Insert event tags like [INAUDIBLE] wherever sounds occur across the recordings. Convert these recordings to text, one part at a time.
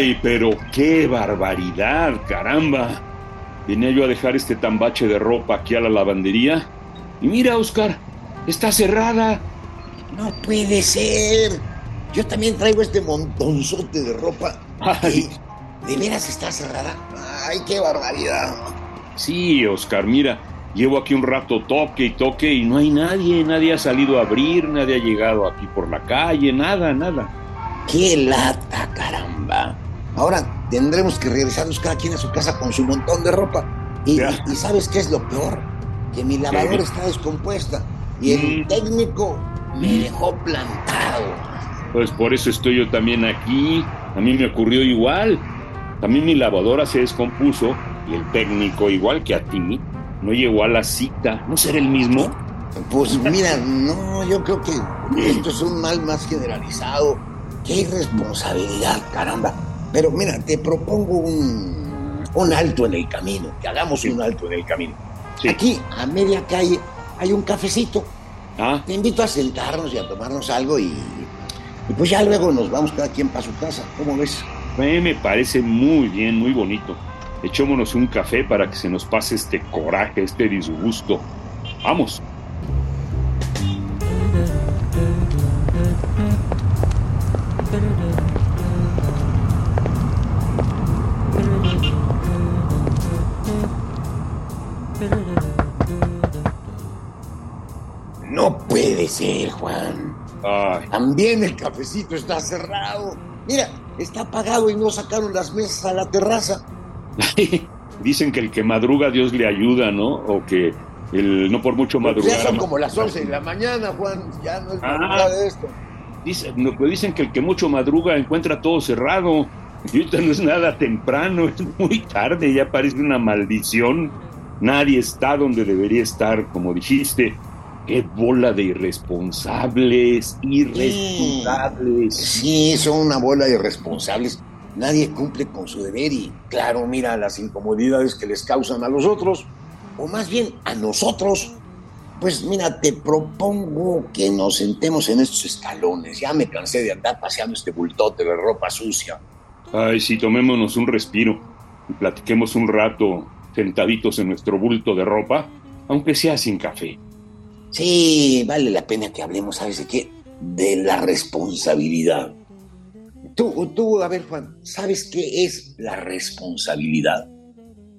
Ay, pero qué barbaridad, caramba. Venía yo a dejar este tambache de ropa aquí a la lavandería. Y mira, Oscar, está cerrada. No puede ser. Yo también traigo este montonzote de ropa. Ay. ¿De veras está cerrada? Ay, qué barbaridad. Sí, Oscar, mira, llevo aquí un rato toque y toque y no hay nadie. Nadie ha salido a abrir, nadie ha llegado aquí por la calle, nada, nada. ¡Qué lata, caramba! Ahora tendremos que regresarnos cada quien a su casa con su montón de ropa. Y, y ¿sabes qué es lo peor? Que mi lavadora está descompuesta y el técnico me dejó plantado. Pues por eso estoy yo también aquí. A mí me ocurrió igual. También mi lavadora se descompuso y el técnico, igual que a ti, no llegó a la cita. ¿No será el mismo? Pues [LAUGHS] mira, no, yo creo que esto es un mal más generalizado. ¡Qué irresponsabilidad, caramba! Pero mira, te propongo un, un alto en el camino, que hagamos un alto en el camino. Sí. Aquí, a media calle, hay un cafecito. Ah, Te invito a sentarnos y a tomarnos algo y, y pues ya luego nos vamos cada quien para su casa. ¿Cómo ves? eh, me parece muy bien, muy bonito. Echémonos un café para que se nos pase este coraje, este disgusto. Vamos. Ser, Juan. Ay, También el cafecito está cerrado. Mira, está apagado y no sacaron las mesas a la terraza. [LAUGHS] Dicen que el que madruga Dios le ayuda, ¿no? O que el no por mucho madrugar. ya son como las 11 de la mañana, Juan. Ya no es Ah. nada de esto. No, pues dicen que el que mucho madruga encuentra todo cerrado. Y ahorita no es nada temprano, [LAUGHS] es muy tarde, ya parece una maldición. Nadie está donde debería estar, como dijiste. Qué bola de irresponsables, irresponsables. Sí, son una bola de irresponsables. Nadie cumple con su deber y, claro, mira las incomodidades que les causan a los otros, o más bien a nosotros. Pues mira, te propongo que nos sentemos en estos escalones. Ya me cansé de andar paseando este bultote de ropa sucia. Ay, sí, tomémonos un respiro y platiquemos un rato sentaditos en nuestro bulto de ropa, aunque sea sin café. Sí, vale la pena que hablemos, ¿sabes de qué? De la responsabilidad. Tú, tú, a ver, Juan, ¿sabes qué es la responsabilidad?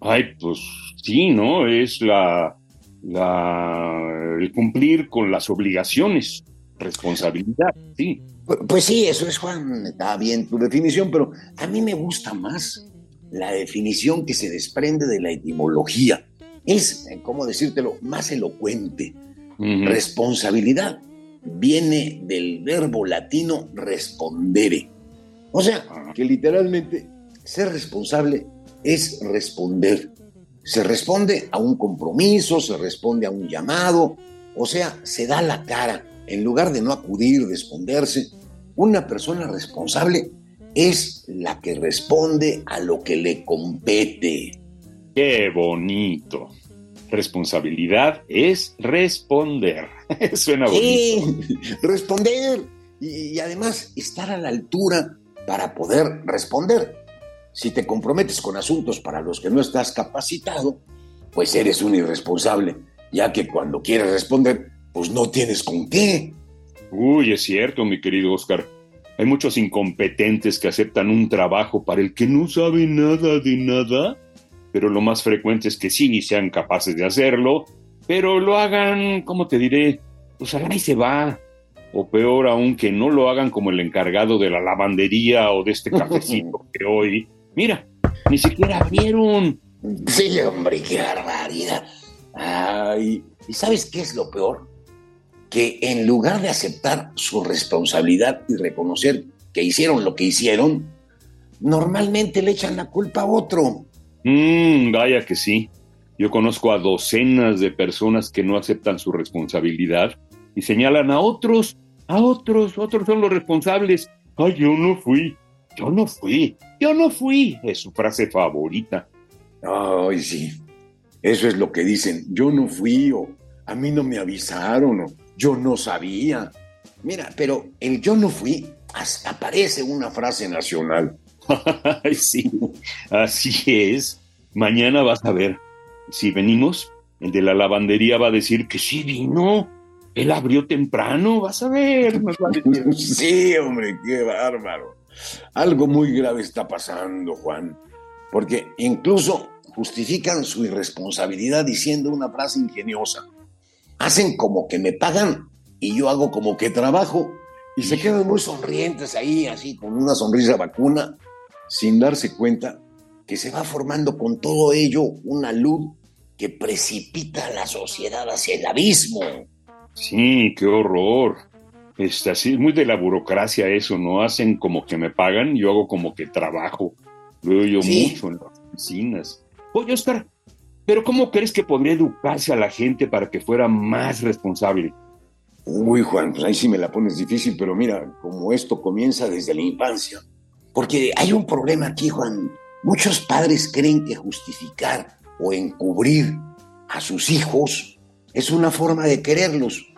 Ay, pues sí, ¿no? Es la, la el cumplir con las obligaciones, responsabilidad, sí. Pu- Pues sí, eso es, Juan. Está bien tu definición, pero a mí me gusta más la definición que se desprende de la etimología. Es, eh, ¿cómo decírtelo?, más elocuente. Responsabilidad viene del verbo latino respondere. O sea, que literalmente ser responsable es responder. Se responde a un compromiso, se responde a un llamado, o sea, se da la cara. En lugar de no acudir, de esconderse, una persona responsable es la que responde a lo que le compete. Qué bonito. Responsabilidad es responder. [LAUGHS] Suena bonito. Sí, responder y, y además estar a la altura para poder responder. Si te comprometes con asuntos para los que no estás capacitado, pues eres un irresponsable, ya que cuando quieres responder, pues no tienes con qué. Uy, es cierto, mi querido Oscar. Hay muchos incompetentes que aceptan un trabajo para el que no sabe nada de nada, pero lo más frecuente es que sí sean capaces de hacerlo, pero lo hagan, ¿cómo te diré? Pues ahí se va. O peor aún, que no lo hagan como el encargado de la lavandería o de este cafecito [LAUGHS] que hoy. Mira, ni siquiera abrieron. Sí, hombre, qué barbaridad. Ay, ¿y sabes qué es lo peor? Que en lugar de aceptar su responsabilidad y reconocer que hicieron lo que hicieron, normalmente le echan la culpa a otro. Mmm, vaya que sí. Yo conozco a docenas de personas que no aceptan su responsabilidad y señalan a otros, a otros, otros son los responsables. Ay, yo no fui, yo no fui, yo no fui. Es su frase favorita. Ay, sí. Eso es lo que dicen. Yo no fui o a mí no me avisaron o yo no sabía. Mira, pero el yo no fui hasta parece una frase nacional. [LAUGHS] sí, así es. Mañana vas a ver. Si venimos, el de la lavandería va a decir que sí vino. Él abrió temprano, vas a ver. [LAUGHS] sí, hombre, qué bárbaro. Algo muy grave está pasando, Juan. Porque incluso justifican su irresponsabilidad diciendo una frase ingeniosa. Hacen como que me pagan y yo hago como que trabajo y se quedan muy sonrientes ahí, así, con una sonrisa vacuna, sin darse cuenta que se va formando con todo ello una luz que precipita a la sociedad hacia el abismo. Sí, qué horror. Es así, muy de la burocracia eso, ¿no? Hacen como que me pagan, yo hago como que trabajo. Veo yo mucho en las oficinas. Oye, Oscar, pero ¿cómo crees que podría educarse a la gente para que fuera más responsable? Uy, Juan, pues ahí sí me la pones difícil, pero mira, como esto comienza desde la infancia. Porque hay un problema aquí, Juan. Muchos padres creen que justificar o encubrir a sus hijos es una forma de quererlos.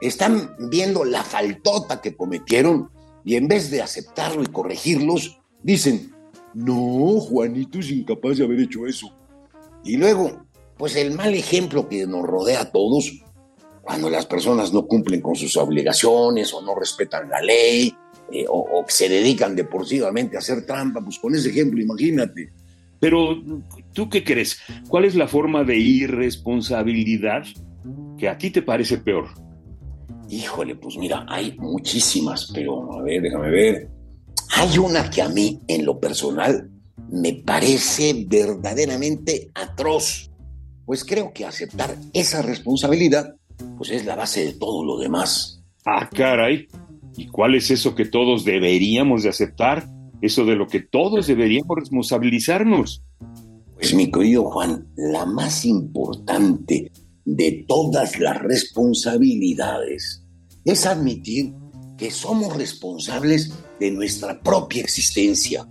Están viendo la faltota que cometieron y en vez de aceptarlo y corregirlos, dicen, no, Juanito es incapaz de haber hecho eso. Y luego, pues el mal ejemplo que nos rodea a todos, cuando las personas no cumplen con sus obligaciones o no respetan la ley, eh, o, se dedican deportivamente a hacer trampa, pues con ese ejemplo, imagínate. Pero, ¿tú qué crees? ¿Cuál es la forma de irresponsabilidad que a ti te parece peor? Híjole, pues mira, hay muchísimas, pero a ver, déjame ver. Hay una que a mí, en lo personal, me parece verdaderamente atroz, pues creo que aceptar esa responsabilidad, pues es la base de todo lo demás. Ah, caray. ¿Y cuál es eso que todos deberíamos de aceptar? Eso de lo que todos deberíamos responsabilizarnos. Pues mi querido Juan, la más importante de todas las responsabilidades es admitir que somos responsables de nuestra propia existencia.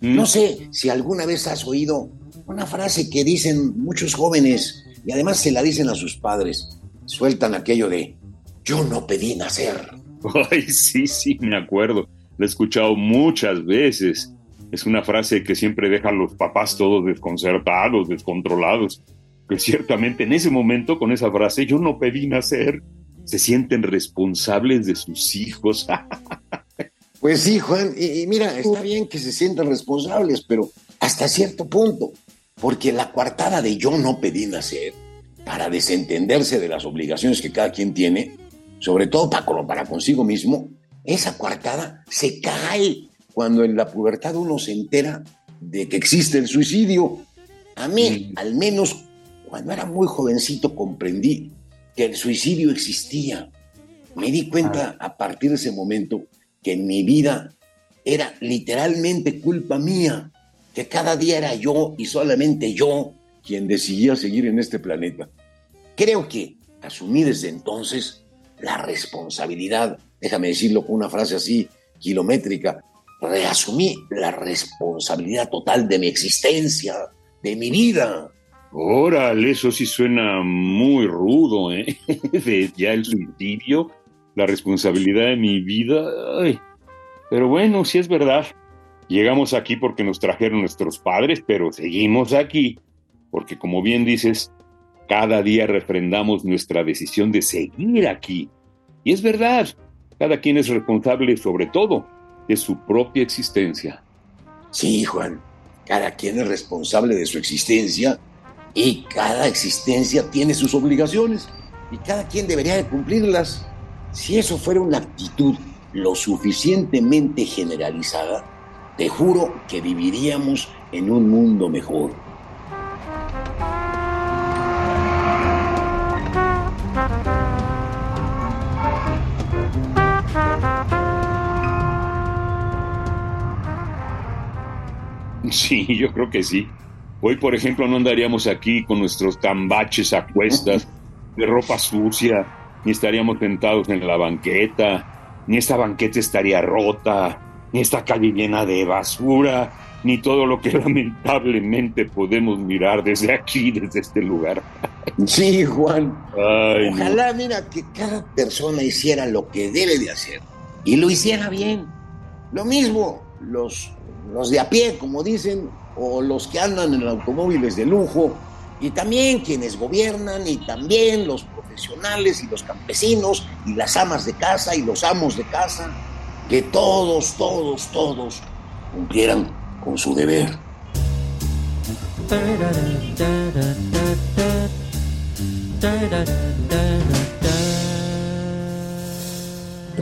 Mm. No sé si alguna vez has oído una frase que dicen muchos jóvenes y además se la dicen a sus padres. Sueltan aquello de yo no pedí nacer. [LAUGHS] Ay, sí, sí, me acuerdo. La he escuchado muchas veces. Es una frase que siempre deja a los papás todos desconcertados, descontrolados. Que ciertamente en ese momento, con esa frase, yo no pedí nacer, se sienten responsables de sus hijos. [LAUGHS] pues sí, Juan, y, mira, está bien que se sientan responsables, pero hasta cierto punto, porque la coartada de yo no pedí nacer, para desentenderse de las obligaciones que cada quien tiene, sobre todo para, para consigo mismo, esa coartada se cae cuando en la pubertad uno se entera de que existe el suicidio. A mí, al menos cuando era muy jovencito, comprendí que el suicidio existía. Me di cuenta ah. a partir de ese momento que en mi vida era literalmente culpa mía, que cada día era yo y solamente yo quien decidía seguir en este planeta. Creo que asumí desde entonces la responsabilidad, déjame decirlo con una frase así kilométrica, reasumí la responsabilidad total de mi existencia, de mi vida. Órale, eso sí suena muy rudo, ¿eh? [LAUGHS] ya el suicidio, la responsabilidad de mi vida. Pero bueno, sí es verdad. Llegamos aquí porque nos trajeron nuestros padres, pero seguimos aquí porque, como bien dices, cada día refrendamos nuestra decisión de seguir aquí. Y es verdad, cada quien es responsable sobre todo de su propia existencia. Sí, Juan, cada quien es responsable de su existencia y cada existencia tiene sus obligaciones y cada quien debería de cumplirlas. Si eso fuera una actitud lo suficientemente generalizada, te juro que viviríamos en un mundo mejor. [LAUGHS] Sí, yo creo que sí. Hoy, por ejemplo, no andaríamos aquí con nuestros tambaches a cuestas, [LAUGHS] de ropa sucia, ni estaríamos sentados en la banqueta, ni esta banqueta estaría rota, ni esta calle llena de basura, ni todo lo que [LAUGHS] lamentablemente podemos mirar desde aquí, desde este lugar. Sí, Juan. Ojalá, mira, que cada persona hiciera lo que debe de hacer y lo hiciera bien. Lo mismo, los, los de a pie, como dicen, o los que andan en automóviles de lujo, y también quienes gobiernan, y también los profesionales y los campesinos, y las amas de casa y los amos de casa, que todos, todos, todos cumplieran con su deber.